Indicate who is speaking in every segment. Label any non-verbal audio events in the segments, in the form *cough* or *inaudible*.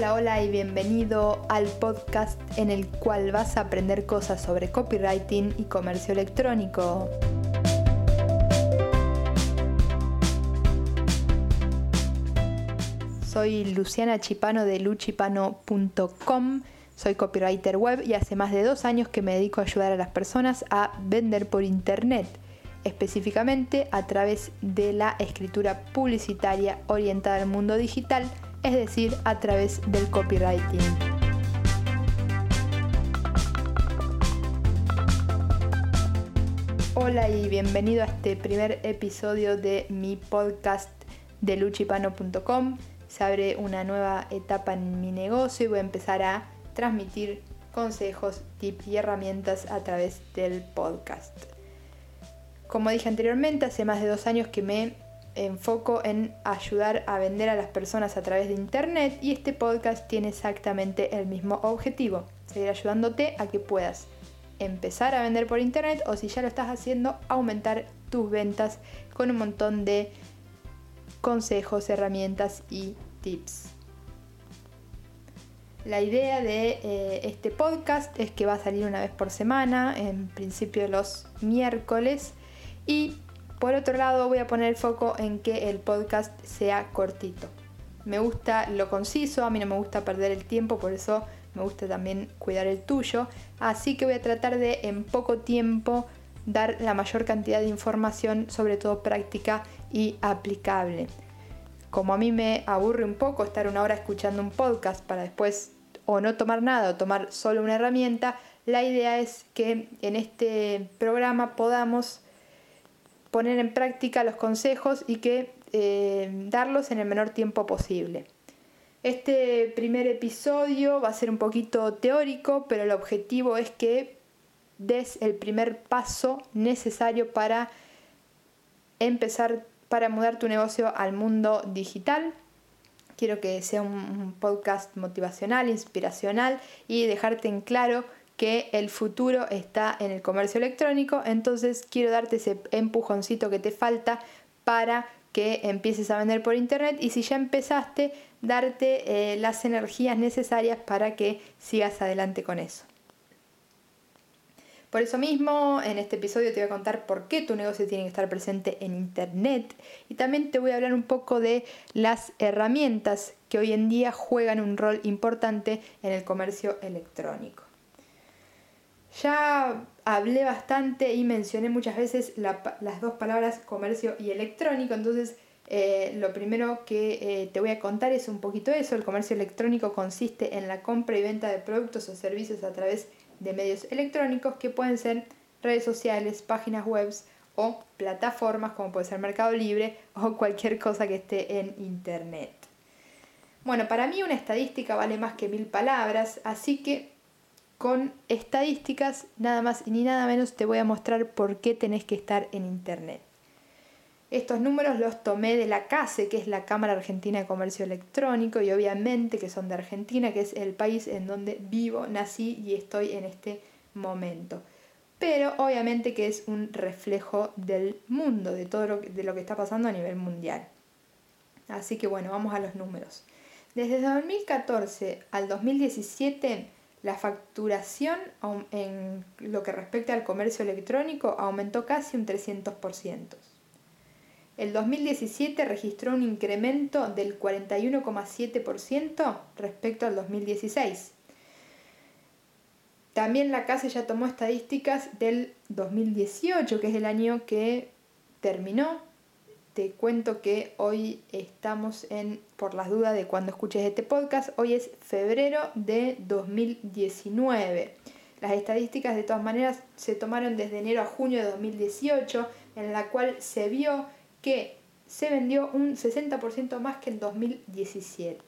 Speaker 1: Hola, hola y bienvenido al podcast en el cual vas a aprender cosas sobre copywriting y comercio electrónico. Soy Luciana Chipano de luchipano.com, soy copywriter web y hace más de dos años que me dedico a ayudar a las personas a vender por internet, específicamente a través de la escritura publicitaria orientada al mundo digital es decir, a través del copywriting. Hola y bienvenido a este primer episodio de mi podcast de luchipano.com. Se abre una nueva etapa en mi negocio y voy a empezar a transmitir consejos, tips y herramientas a través del podcast. Como dije anteriormente, hace más de dos años que me enfoco en ayudar a vender a las personas a través de internet y este podcast tiene exactamente el mismo objetivo, seguir ayudándote a que puedas empezar a vender por internet o si ya lo estás haciendo, aumentar tus ventas con un montón de consejos, herramientas y tips. La idea de eh, este podcast es que va a salir una vez por semana, en principio los miércoles, y por otro lado, voy a poner foco en que el podcast sea cortito. Me gusta lo conciso, a mí no me gusta perder el tiempo, por eso me gusta también cuidar el tuyo. Así que voy a tratar de en poco tiempo dar la mayor cantidad de información, sobre todo práctica y aplicable. Como a mí me aburre un poco estar una hora escuchando un podcast para después o no tomar nada o tomar solo una herramienta, la idea es que en este programa podamos poner en práctica los consejos y que eh, darlos en el menor tiempo posible. Este primer episodio va a ser un poquito teórico, pero el objetivo es que des el primer paso necesario para empezar, para mudar tu negocio al mundo digital. Quiero que sea un podcast motivacional, inspiracional y dejarte en claro que el futuro está en el comercio electrónico, entonces quiero darte ese empujoncito que te falta para que empieces a vender por internet y si ya empezaste, darte eh, las energías necesarias para que sigas adelante con eso. Por eso mismo, en este episodio te voy a contar por qué tu negocio tiene que estar presente en Internet y también te voy a hablar un poco de las herramientas que hoy en día juegan un rol importante en el comercio electrónico. Ya hablé bastante y mencioné muchas veces las dos palabras comercio y electrónico, entonces eh, lo primero que eh, te voy a contar es un poquito eso. El comercio electrónico consiste en la compra y venta de productos o servicios a través de medios electrónicos que pueden ser redes sociales, páginas web o plataformas como puede ser Mercado Libre o cualquier cosa que esté en Internet. Bueno, para mí una estadística vale más que mil palabras, así que con estadísticas, nada más y ni nada menos te voy a mostrar por qué tenés que estar en Internet. Estos números los tomé de la CASE, que es la Cámara Argentina de Comercio Electrónico, y obviamente que son de Argentina, que es el país en donde vivo, nací y estoy en este momento. Pero obviamente que es un reflejo del mundo, de todo lo, de lo que está pasando a nivel mundial. Así que bueno, vamos a los números. Desde 2014 al 2017, la facturación en lo que respecta al comercio electrónico aumentó casi un 300%. El 2017 registró un incremento del 41,7% respecto al 2016. También la CASE ya tomó estadísticas del 2018, que es el año que terminó te cuento que hoy estamos en, por las dudas de cuando escuches este podcast, hoy es febrero de 2019. Las estadísticas de todas maneras se tomaron desde enero a junio de 2018, en la cual se vio que se vendió un 60% más que en 2017.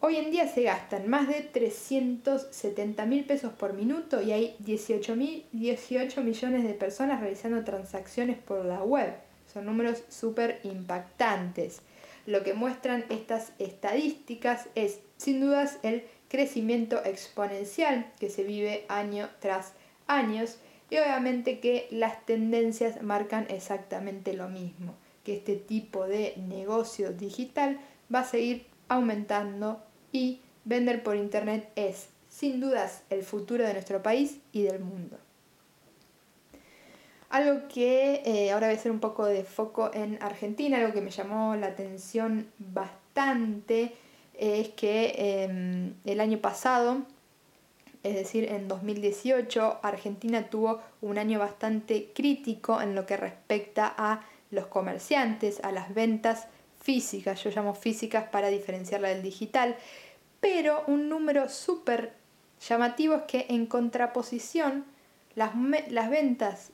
Speaker 1: Hoy en día se gastan más de 370 mil pesos por minuto y hay 18, 18 millones de personas realizando transacciones por la web. Son números súper impactantes. Lo que muestran estas estadísticas es, sin dudas, el crecimiento exponencial que se vive año tras año y obviamente que las tendencias marcan exactamente lo mismo, que este tipo de negocio digital va a seguir aumentando y vender por Internet es, sin dudas, el futuro de nuestro país y del mundo. Algo que eh, ahora voy a hacer un poco de foco en Argentina, algo que me llamó la atención bastante, es que em, el año pasado, es decir, en 2018, Argentina tuvo un año bastante crítico en lo que respecta a los comerciantes, a las ventas físicas, yo llamo físicas para diferenciarla del digital, pero un número súper llamativo es que en contraposición las, las ventas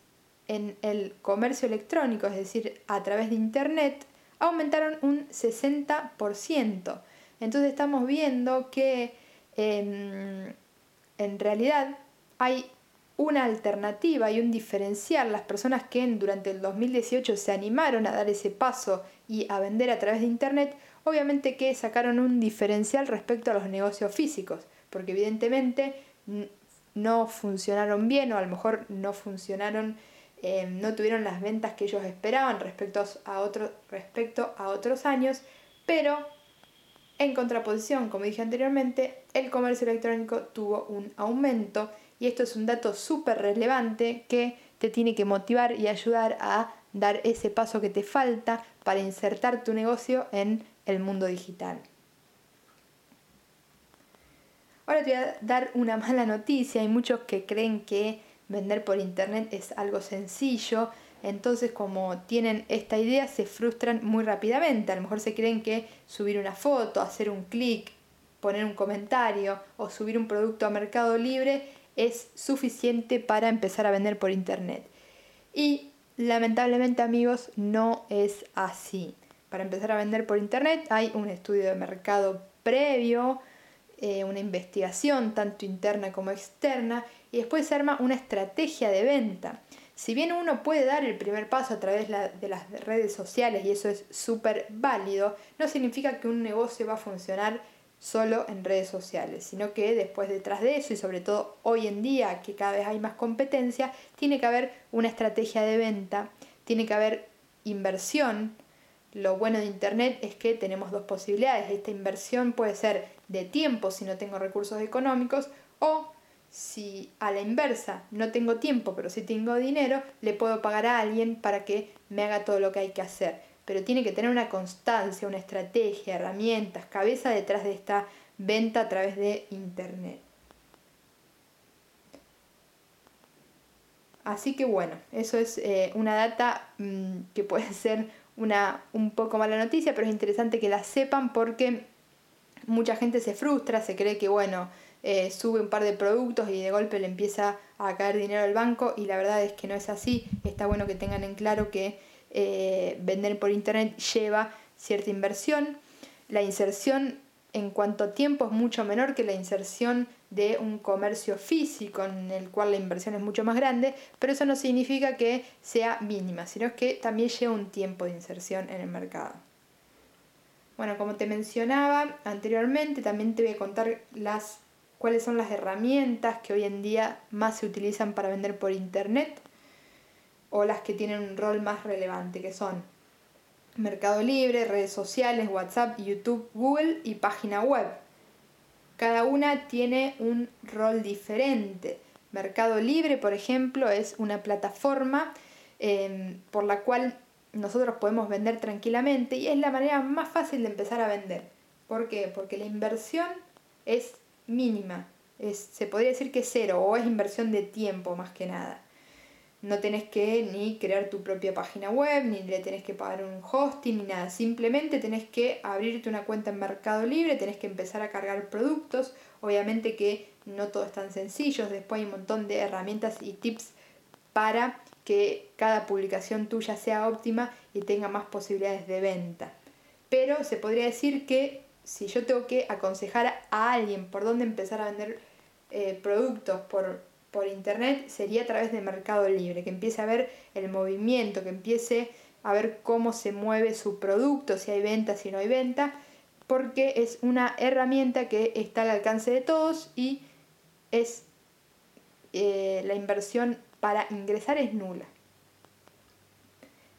Speaker 1: en el comercio electrónico, es decir, a través de Internet, aumentaron un 60%. Entonces estamos viendo que em, en realidad hay una alternativa y un diferencial. Las personas que durante el 2018 se animaron a dar ese paso y a vender a través de Internet, obviamente que sacaron un diferencial respecto a los negocios físicos, porque evidentemente no funcionaron bien o a lo mejor no funcionaron, em, no tuvieron las ventas que ellos esperaban respecto a, respecto a otros años, pero en contraposición, como dije anteriormente, el comercio electrónico tuvo un aumento y esto es un dato súper relevante que te tiene que motivar y ayudar a dar ese paso que te falta para insertar tu negocio en el mundo digital. Ahora te voy a dar una mala noticia. Hay muchos que creen que vender por internet es algo sencillo entonces, como tienen esta idea, se frustran muy rápidamente. A lo mejor se creen que subir una foto, hacer un clic, poner un comentario o subir un producto a Mercado Libre es suficiente para empezar a vender por Internet. Y lamentablemente amigos, no es así. Para empezar a vender por Internet hay un estudio de mercado previo, eh, una investigación tanto interna como externa y después se arma una estrategia de venta. Si bien uno puede dar el primer paso a través de las redes sociales y eso es súper válido, no significa que un negocio va a funcionar solo en redes sociales, sino que después detrás de eso y sobre todo hoy en día que cada vez hay más competencia, tiene que haber una estrategia de venta, tiene que haber inversión. Lo bueno de Internet es que tenemos dos posibilidades. Esta inversión puede ser de tiempo si no tengo recursos económicos o si a la inversa no tengo tiempo, pero sí tengo dinero, le puedo pagar a alguien para que me haga todo lo que hay que hacer. Pero tiene que tener una constancia, una estrategia, herramientas, cabeza detrás de esta venta a través de Internet. Así que bueno, eso es eh, una data mm, que puede *laughs* ser una un poco mala noticia, pero es interesante que la sepan porque mucha gente se frustra, se cree que bueno, eh, sube un par de productos y de golpe le empieza a caer dinero al banco y la verdad es que no es así. Está bueno que tengan en claro que eh, vender por internet lleva cierta inversión. La inserción en cuanto a tiempo es mucho menor que la inserción de un comercio físico en el cual la inversión es mucho más grande, pero eso no significa que sea mínima, sino que también lleva un tiempo de inserción en el mercado. Bueno, como te mencionaba anteriormente, también te voy a contar las cuáles son las herramientas que hoy en día más se utilizan para vender por internet o las que tienen un rol más relevante, que son Mercado Libre, redes sociales, WhatsApp, YouTube, Google y página web. Cada una tiene un rol diferente. Mercado Libre, por ejemplo, es una plataforma em, por la cual nosotros podemos vender tranquilamente y es la manera más fácil de empezar a vender. ¿Por qué? Porque la inversión es mínima. Es, se podría decir que es cero o es inversión de tiempo más que nada. No tenés que ni crear tu propia página web, ni le tenés que pagar un hosting, ni nada. Simplemente tenés que abrirte una cuenta en Mercado Libre, tenés que empezar a cargar productos. Obviamente que no todo es tan sencillo, después hay un montón de herramientas y tips para que cada publicación tuya sea óptima y tenga más posibilidades de venta. Pero se podría decir que si yo tengo que aconsejar a alguien por dónde empezar a vender eh, productos por, por internet, sería a través de Mercado Libre, que empiece a ver el movimiento, que empiece a ver cómo se mueve su producto, si hay venta, si no hay venta, porque es una herramienta que está al alcance de todos y es eh, la inversión para ingresar es nula.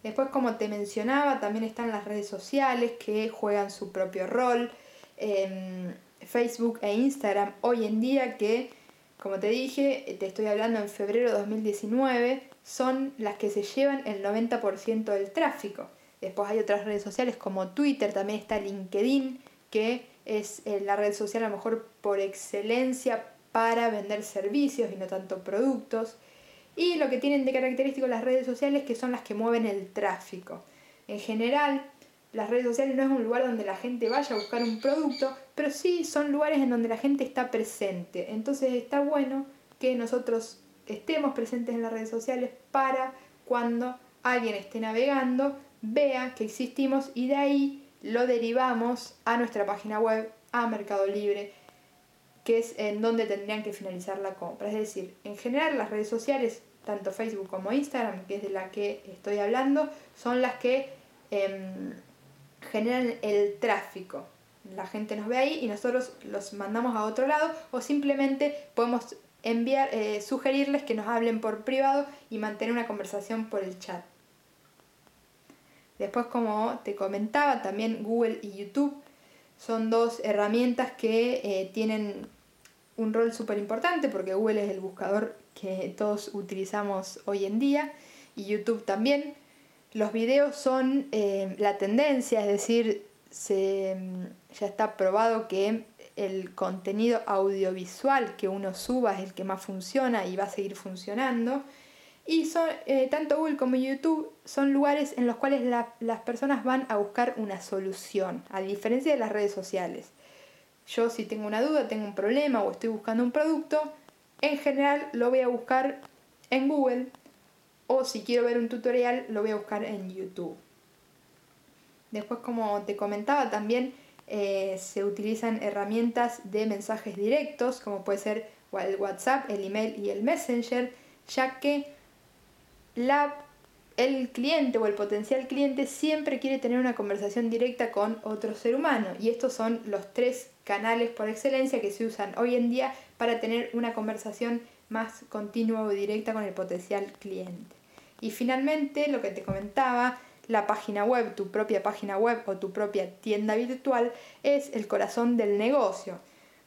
Speaker 1: Después, como te mencionaba, también están las redes sociales que juegan su propio rol. Em, Facebook e Instagram hoy en día que, como te dije, te estoy hablando en febrero de 2019, son las que se llevan el 90% del tráfico. Después hay otras redes sociales como Twitter, también está LinkedIn, que es eh, la red social a lo mejor por excelencia para vender servicios y no tanto productos. Y lo que tienen de característico las redes sociales que son las que mueven el tráfico. En general, las redes sociales no es un lugar donde la gente vaya a buscar un producto, pero sí son lugares en donde la gente está presente. Entonces está bueno que nosotros estemos presentes en las redes sociales para cuando alguien esté navegando, vea que existimos y de ahí lo derivamos a nuestra página web, a Mercado Libre, que es en donde tendrían que finalizar la compra. Es decir, en general las redes sociales, tanto Facebook como Instagram, que es de la que estoy hablando, son las que em, generan el tráfico. La gente nos ve ahí y nosotros los mandamos a otro lado o simplemente podemos enviar, eh, sugerirles que nos hablen por privado y mantener una conversación por el chat. Después, como te comentaba, también Google y YouTube son dos herramientas que eh, tienen un rol súper importante porque Google es el buscador que todos utilizamos hoy en día y YouTube también. Los videos son eh, la tendencia, es decir, se, ya está probado que el contenido audiovisual que uno suba es el que más funciona y va a seguir funcionando. Y son, eh, tanto Google como YouTube son lugares en los cuales las personas van a buscar una solución, a diferencia de las redes sociales. Yo si tengo una duda, tengo un problema o estoy buscando un producto, en general lo voy a buscar en Google o si quiero ver un tutorial lo voy a buscar en YouTube. Después, como te comentaba, también eh, se utilizan herramientas de mensajes directos, como puede ser el WhatsApp, el email y el Messenger, ya que la, el cliente o el potencial cliente siempre quiere tener una conversación directa con otro ser humano. Y estos son los tres canales por excelencia que se usan hoy en día para tener una conversación más continua o directa con el potencial cliente. Y finalmente, lo que te comentaba, la página web, tu propia página web o tu propia tienda virtual es el corazón del negocio.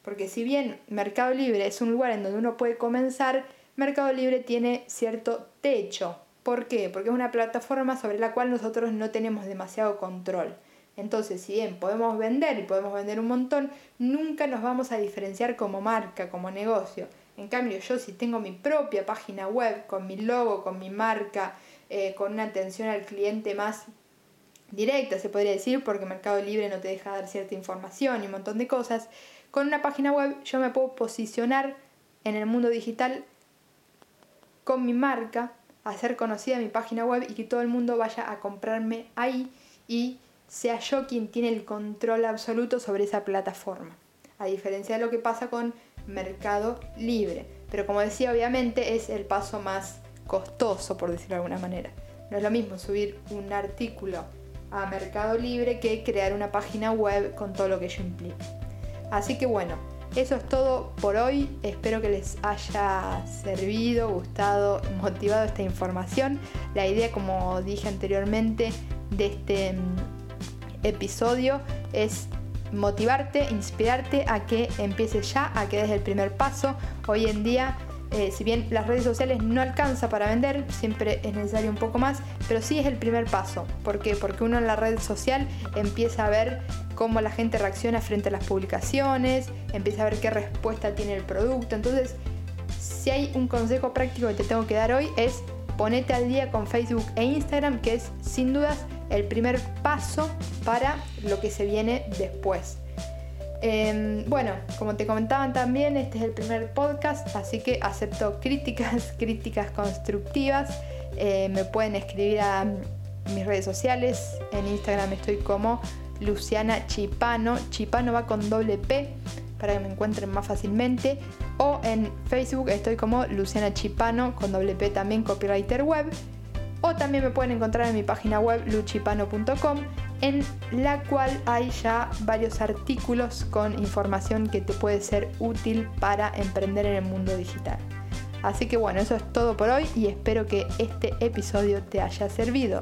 Speaker 1: Porque si bien Mercado Libre es un lugar en donde uno puede comenzar, Mercado Libre tiene cierto techo. ¿Por qué? Porque es una plataforma sobre la cual nosotros no tenemos demasiado control. Entonces, si bien podemos vender y podemos vender un montón, nunca nos vamos a diferenciar como marca, como negocio. En cambio, yo si tengo mi propia página web, con mi logo, con mi marca, eh, con una atención al cliente más directa, se podría decir, porque Mercado Libre no te deja dar cierta información y un montón de cosas, con una página web yo me puedo posicionar en el mundo digital con mi marca, hacer conocida mi página web y que todo el mundo vaya a comprarme ahí y sea yo quien tiene el control absoluto sobre esa plataforma. A diferencia de lo que pasa con Mercado Libre. Pero como decía, obviamente es el paso más costoso, por decirlo de alguna manera. No es lo mismo subir un artículo a Mercado Libre que crear una página web con todo lo que ello implica. Así que bueno, eso es todo por hoy. Espero que les haya servido, gustado, motivado esta información. La idea, como dije anteriormente, de este mm, episodio es motivarte, inspirarte a que empieces ya, a que des el primer paso. Hoy en día, eh, si bien las redes sociales no alcanza para vender, siempre es necesario un poco más, pero sí es el primer paso. ¿Por qué? Porque uno en la red social empieza a ver cómo la gente reacciona frente a las publicaciones, empieza a ver qué respuesta tiene el producto. Entonces, si hay un consejo práctico que te tengo que dar hoy es ponete al día con Facebook e Instagram, que es sin dudas el primer paso para lo que se viene después. Em, bueno, como te comentaban también, este es el primer podcast, así que acepto críticas, *laughs* críticas constructivas. Eh, me pueden escribir a mis redes sociales. En Instagram estoy como Luciana Chipano. Chipano va con doble P para que me encuentren más fácilmente. O en Facebook estoy como Luciana Chipano con doble P también, copywriter web o también me pueden encontrar en mi página web luchipano.com en la cual hay ya varios artículos con información que te puede ser útil para emprender en el mundo digital. Así que bueno, eso es todo por hoy y espero que este episodio te haya servido.